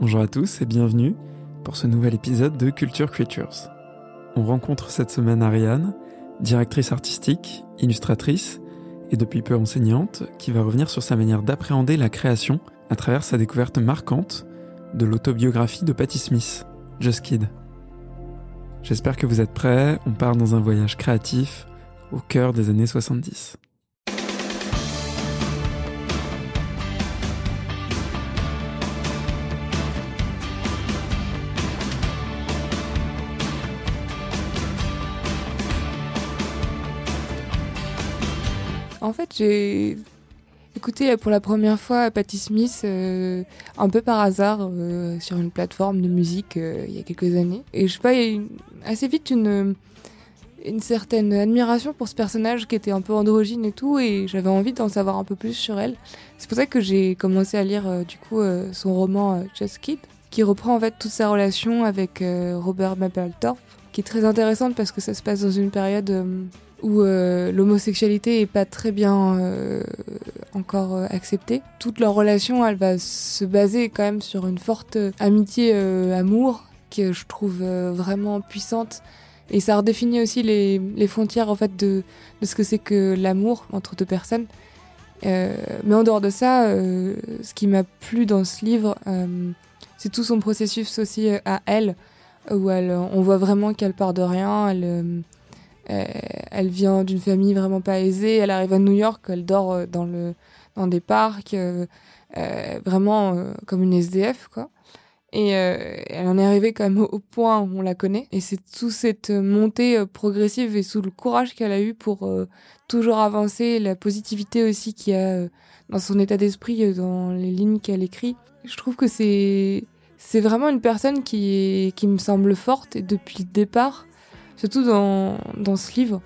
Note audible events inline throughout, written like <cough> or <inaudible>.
Bonjour à tous et bienvenue pour ce nouvel épisode de Culture Creatures. On rencontre cette semaine Ariane, directrice artistique, illustratrice et depuis peu enseignante, qui va revenir sur sa manière d'appréhender la création à travers sa découverte marquante de l'autobiographie de Patti Smith, Just Kid. J'espère que vous êtes prêts, on part dans un voyage créatif au cœur des années 70. En fait, j'ai écouté pour la première fois Patti Smith euh, un peu par hasard euh, sur une plateforme de musique euh, il y a quelques années. Et je sais pas, il y a eu assez vite une, une certaine admiration pour ce personnage qui était un peu androgyne et tout, et j'avais envie d'en savoir un peu plus sur elle. C'est pour ça que j'ai commencé à lire du coup son roman Just Kid, qui reprend en fait toute sa relation avec Robert Mapplethorpe, qui est très intéressante parce que ça se passe dans une période où euh, l'homosexualité est pas très bien euh, encore euh, acceptée. Toute leur relation, elle va se baser quand même sur une forte amitié, amour, que je trouve vraiment puissante. Et ça redéfinit aussi les, frontières en fait de, ce que c'est que l'amour entre deux personnes. mais en dehors de ça, ce qui m'a plu dans ce livre, c'est tout son processus aussi à elle, où on voit vraiment qu'elle part de rien. Elle vient d'une famille vraiment pas aisée. Elle arrive à New York, elle dort euh, dans, le, dans des parcs, euh, vraiment comme une SDF, quoi. Et elle en est arrivée quand même <laughs> au, point où on la connaît. Et c'est toute cette montée progressive et sous le courage qu'elle a eu pour toujours avancer, la positivité aussi qu'il y a dans son état d'esprit, dans les lignes qu'elle écrit. Je trouve que c'est c'est vraiment une personne qui, qui me semble forte et depuis le départ surtout dans, dans ce livre.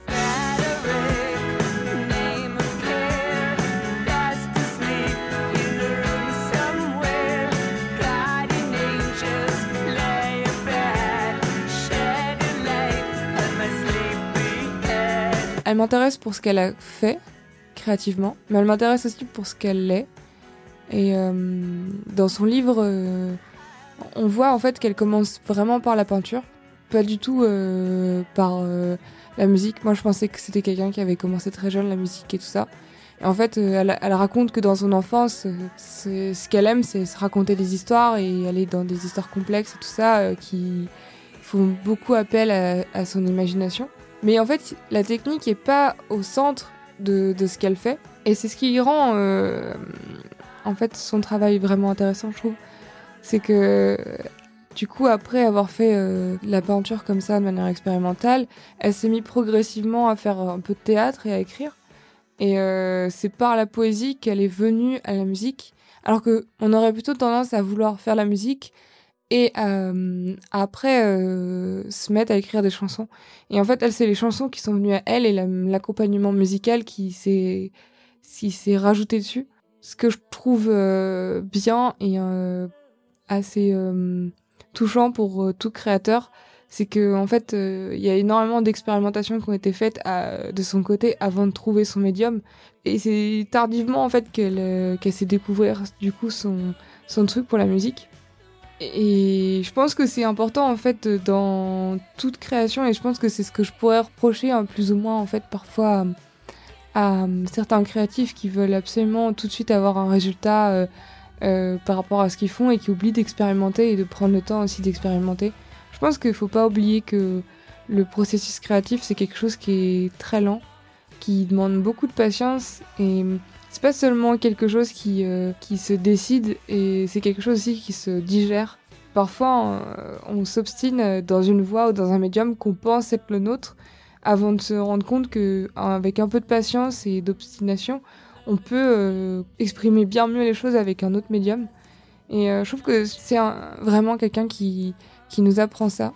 Elle m'intéresse pour ce qu'elle a fait créativement, mais elle m'intéresse aussi pour ce qu'elle est. Et euh, dans son livre, euh, on voit en fait qu'elle commence vraiment par la peinture pas du tout euh, par euh, la musique. Moi, je pensais que c'était quelqu'un qui avait commencé très jeune la musique et tout ça. Et en fait, euh, elle, raconte que dans son enfance, ce qu'elle aime, c'est se raconter des histoires et aller dans des histoires complexes et tout ça qui font beaucoup appel à, son imagination. Mais en fait, la technique est pas au centre de, de ce qu'elle fait. Et c'est ce qui rend en fait son travail vraiment intéressant, je trouve. C'est que du coup, après avoir fait euh, la peinture comme ça de manière expérimentale, elle s'est mise progressivement à faire un peu de théâtre et à écrire. Et euh, c'est par la poésie qu'elle est venue à la musique. Alors que on aurait plutôt tendance à vouloir faire la musique et euh, après se mettre à écrire des chansons. Et en fait, c'est les chansons qui sont venues à elle et l'accompagnement musical qui s'est rajouté dessus. Ce que je trouve bien et assez touchant pour euh, tout créateur, c'est que en fait, euh, il y a énormément d'expérimentations qui ont été faites de son côté avant de trouver son médium. Et c'est tardivement en fait qu'elle euh, qu'elle s'est découvert du coup son son truc pour la musique. Et je pense que c'est important en fait dans toute création et je pense que c'est ce que je pourrais reprocher hein, plus ou moins en fait parfois à, certains créatifs qui veulent absolument tout de suite avoir un résultat par rapport à ce qu'ils font et qui oublient d'expérimenter et de prendre le temps aussi d'expérimenter. Je pense qu'il ne faut pas oublier que le processus créatif, c'est quelque chose qui est très lent, qui demande beaucoup de patience et c'est pas seulement quelque chose qui, euh, qui se décide et c'est quelque chose aussi qui se digère. Parfois, euh, on s'obstine dans une voie ou dans un médium qu'on pense être le nôtre avant de se rendre compte qu'avec un peu de patience et d'obstination, on peut euh, exprimer bien mieux les choses avec un autre médium. Et euh, je trouve que c'est vraiment quelqu'un qui, qui nous apprend ça.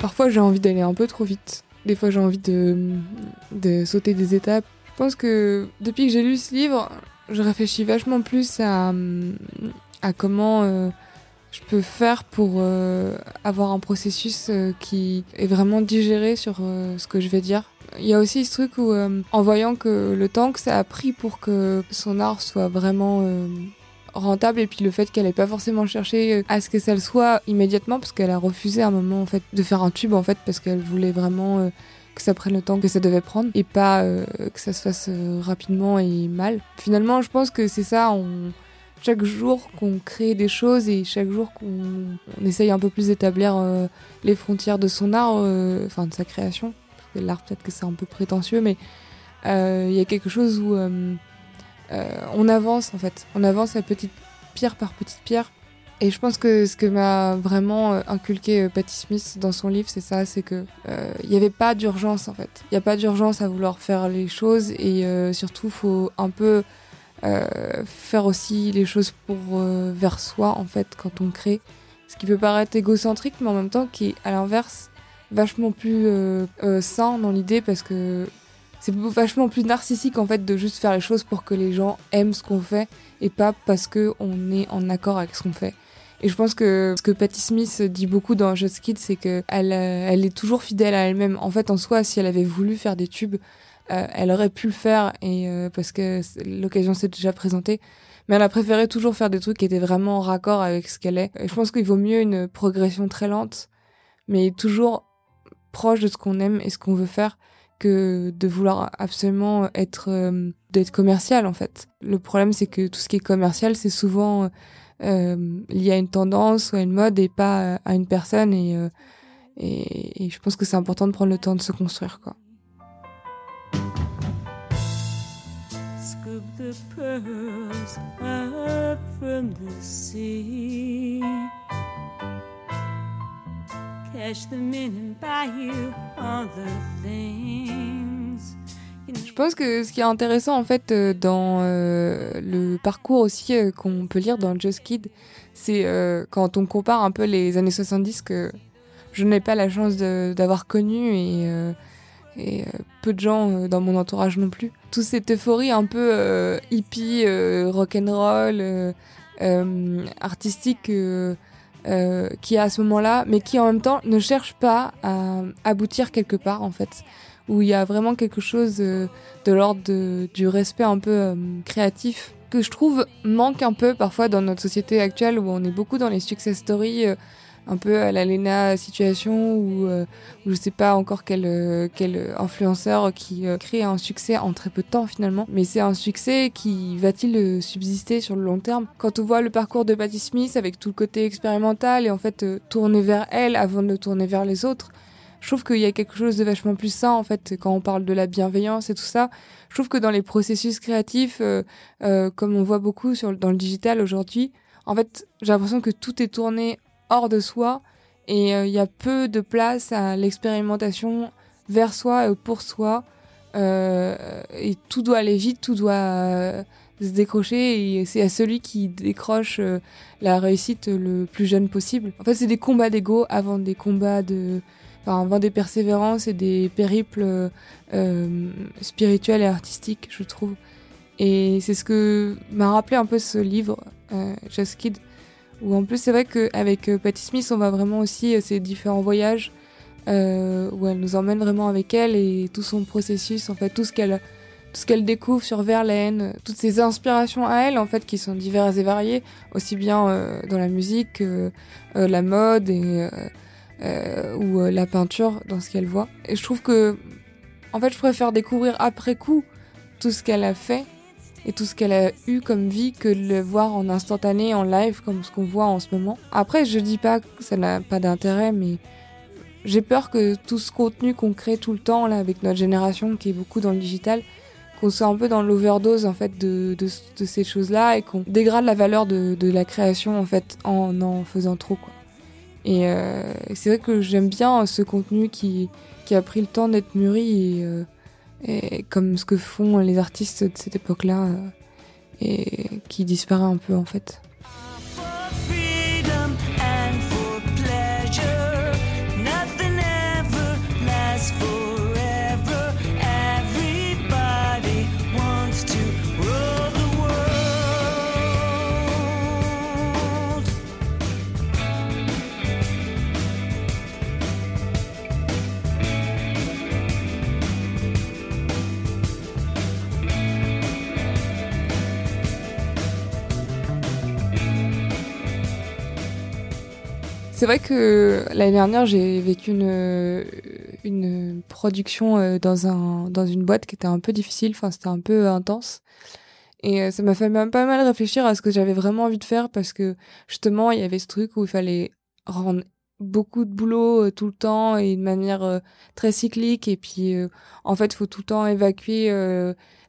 Parfois j'ai envie d'aller un peu trop vite. Des fois, j'ai envie de, de sauter des étapes. Je pense que depuis que j'ai lu ce livre, je réfléchis vachement plus à, à comment euh, je peux faire pour euh, avoir un processus euh, qui est vraiment digéré sur ce que je vais dire. Il y a aussi ce truc où, en voyant que le temps que ça a pris pour que son art soit vraiment rentable et puis le fait qu'elle n'ait pas forcément cherché à ce que ça le soit immédiatement parce qu'elle a refusé à un moment en fait de faire un tube en fait parce qu'elle voulait vraiment que ça prenne le temps que ça devait prendre et pas euh, que ça se fasse euh, rapidement et mal. Finalement, je pense que c'est ça, on... chaque jour qu'on crée des choses et chaque jour qu'on essaye un peu plus d'établir euh, les frontières de son art, enfin de sa création, l'art peut-être que c'est un peu prétentieux, mais il y a quelque chose où on avance en fait, on avance à petite pierre par petite pierre et je pense que ce que m'a vraiment euh, inculqué euh, Patti Smith dans son livre, c'est ça, c'est que euh, il n'y avait pas d'urgence en fait. Il n'y a pas d'urgence à vouloir faire les choses et surtout faut un peu faire aussi les choses pour vers soi en fait quand on crée. Ce qui peut paraître égocentrique, mais en même temps qui est à l'inverse vachement plus sain dans l'idée parce que c'est vachement plus narcissique en fait de juste faire les choses pour que les gens aiment ce qu'on fait et pas parce que on est en accord avec ce qu'on fait. Et je pense que ce que Patti Smith dit beaucoup dans Just Kids, c'est que elle, euh, elle est toujours fidèle à elle-même. En fait, en soi, si elle avait voulu faire des tubes, euh, elle aurait pu le faire et euh, parce que l'occasion s'est déjà présentée. Mais elle a préféré toujours faire des trucs qui étaient vraiment en raccord avec ce qu'elle est. Et je pense qu'il vaut mieux une progression très lente, mais toujours proche de ce qu'on aime et ce qu'on veut faire de vouloir absolument être d'être commercial en fait. Le problème c'est que tout ce qui est commercial c'est souvent euh, lié à une tendance ou à une mode et pas à une personne. Et, euh, et, je pense que c'est important de prendre le temps de se construire. Quoi. Je pense que ce qui est intéressant en fait euh, dans euh, le parcours aussi euh, qu'on peut lire dans Just Kid, c'est quand on compare un peu les années 70 que je n'ai pas la chance d'avoir connu et, et peu de gens dans mon entourage non plus. Toute cette euphorie un peu hippie, rock'n'roll, artistique euh, qui est à ce moment-là, mais qui en même temps ne cherche pas à aboutir quelque part en fait. Où il y a vraiment quelque chose euh, de l'ordre du respect un peu euh, créatif que je trouve manque un peu parfois dans notre société actuelle où on est beaucoup dans les success stories euh, un peu à la Lena situation ou euh, je sais pas encore quel quel influenceur qui crée un succès en très peu de temps finalement mais c'est un succès qui va-t-il subsister sur le long terme? Quand on voit le parcours de Patti Smith avec tout le côté expérimental et en fait tourner vers elle avant de tourner vers les autres je trouve qu'il y a quelque chose de vachement plus sain en fait quand on parle de la bienveillance et tout ça. Je trouve que dans les processus créatifs, euh, euh, comme on voit beaucoup dans le digital aujourd'hui, en fait, j'ai l'impression que tout est tourné hors de soi et euh, il y a peu de place à l'expérimentation vers soi et pour soi. et tout doit aller vite, tout doit se décrocher et c'est à celui qui décroche la réussite le plus jeune possible. En fait, c'est des combats d'ego avant des combats de enfin, des persévérances et des périples euh, spirituels et artistiques, je trouve. Et c'est ce que m'a rappelé un peu ce livre, euh, Just Kid, où en plus c'est vrai qu'avec euh, Patti Smith, on va vraiment aussi ces différents voyages euh, où elle nous emmène vraiment avec elle et tout son processus, en fait, tout ce qu'elle tout ce qu'elle découvre sur Verlaine, toutes ses inspirations à elle, en fait, qui sont diverses et variées, aussi bien euh, dans la musique, euh, la mode euh, ou euh, la peinture dans ce qu'elle voit. Et je trouve que, en fait, je préfère découvrir après coup tout ce qu'elle a fait et tout ce qu'elle a eu comme vie que de le voir en instantané, en live, comme ce qu'on voit en ce moment. Après, je dis pas que ça n'a pas d'intérêt, mais j'ai peur que tout ce contenu qu'on crée tout le temps, là, avec notre génération qui est beaucoup dans le digital, qu'on soit un peu dans l'overdose, en fait, de, ces choses-là et qu'on dégrade la valeur de, la création, en fait, en en faisant trop, quoi. Et euh, c'est vrai que j'aime bien ce contenu qui, qui a pris le temps d'être mûri euh, et, comme ce que font les artistes de cette époque-là euh, et qui disparaît un peu en fait. C'est vrai que l'année dernière, j'ai vécu une, une production euh, dans, un, dans une boîte qui était un peu difficile, enfin, c'était un peu intense. Et euh, ça m'a fait même pas mal réfléchir à ce que j'avais vraiment envie de faire parce que justement, il y avait ce truc où il fallait rendre beaucoup de boulot euh, tout le temps et de manière très cyclique. Et puis, en fait, il faut tout le temps évacuer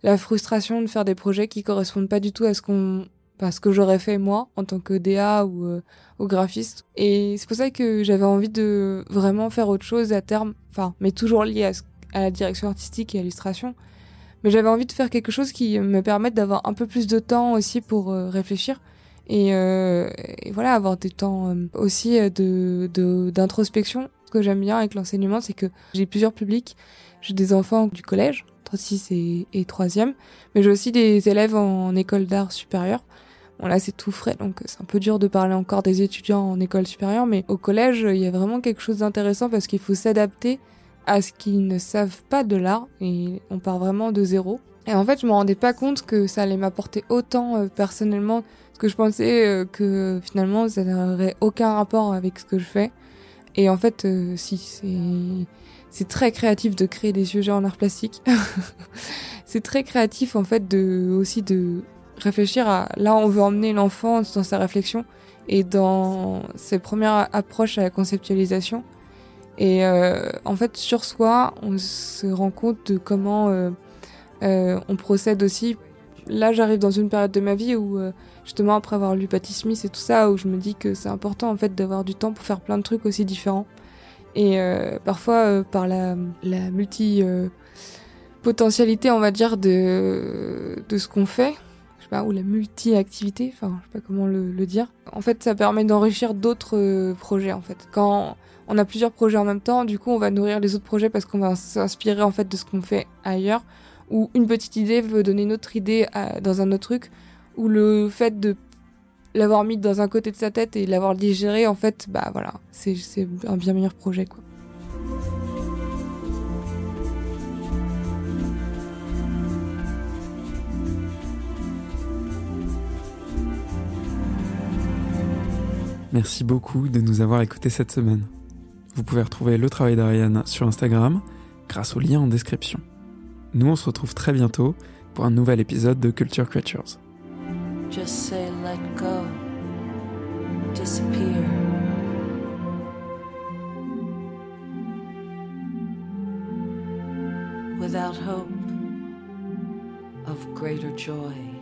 la frustration de faire des projets qui correspondent pas du tout à ce qu'on ce que j'aurais fait moi en tant que DA ou, euh, graphiste. Et c'est pour ça que j'avais envie de vraiment faire autre chose à terme, enfin, mais toujours lié à, la direction artistique et à l'illustration. Mais j'avais envie de faire quelque chose qui me permette d'avoir un peu plus de temps aussi pour euh, réfléchir. Et, euh, et, voilà, avoir des temps euh, aussi de d'introspection. Ce que j'aime bien avec l'enseignement, c'est que j'ai plusieurs publics. J'ai des enfants du collège, entre 6 et, et 3e, mais j'ai aussi des élèves en école d'art supérieure. Bon là c'est tout frais donc c'est un peu dur de parler encore des étudiants en école supérieure mais au collège il y a vraiment quelque chose d'intéressant parce qu'il faut s'adapter à ce qu'ils ne savent pas de l'art et on part vraiment de zéro. Et en fait je me rendais pas compte que ça allait m'apporter autant euh, personnellement parce que je pensais euh, que finalement ça n'aurait aucun rapport avec ce que je fais. Et en fait euh, si c'est c'est très créatif de créer des sujets en art plastique. <laughs> c'est très créatif en fait de aussi de réfléchir à là on veut emmener l'enfant dans sa réflexion et dans ses premières approches à la conceptualisation. Et euh, en fait, sur soi, on se rend compte de comment euh, euh, on procède aussi. Là, j'arrive dans une période de ma vie où, justement, après avoir lu Patti Smith et tout ça, où je me dis que c'est important en fait d'avoir du temps pour faire plein de trucs aussi différents. Et parfois, par la, la multi potentialité, on va dire, de, de ce qu'on fait, ou la multi-activité, enfin, je sais pas comment le, dire. En fait, ça permet d'enrichir d'autres euh, projets, en fait. Quand on a plusieurs projets en même temps, du coup, on va nourrir les autres projets parce qu'on va s'inspirer, en fait, de ce qu'on fait ailleurs. Ou une petite idée veut donner une autre idée dans un autre truc. Ou le fait de l'avoir mis dans un côté de sa tête et l'avoir digéré, en fait, bah voilà, c'est un bien meilleur projet, quoi. Merci beaucoup de nous avoir écoutés cette semaine. Vous pouvez retrouver le travail d'Ariane sur Instagram grâce au lien en description. Nous, on se retrouve très bientôt pour un nouvel épisode de Culture Creatures. Just say let go, disappear. Without hope of greater joy.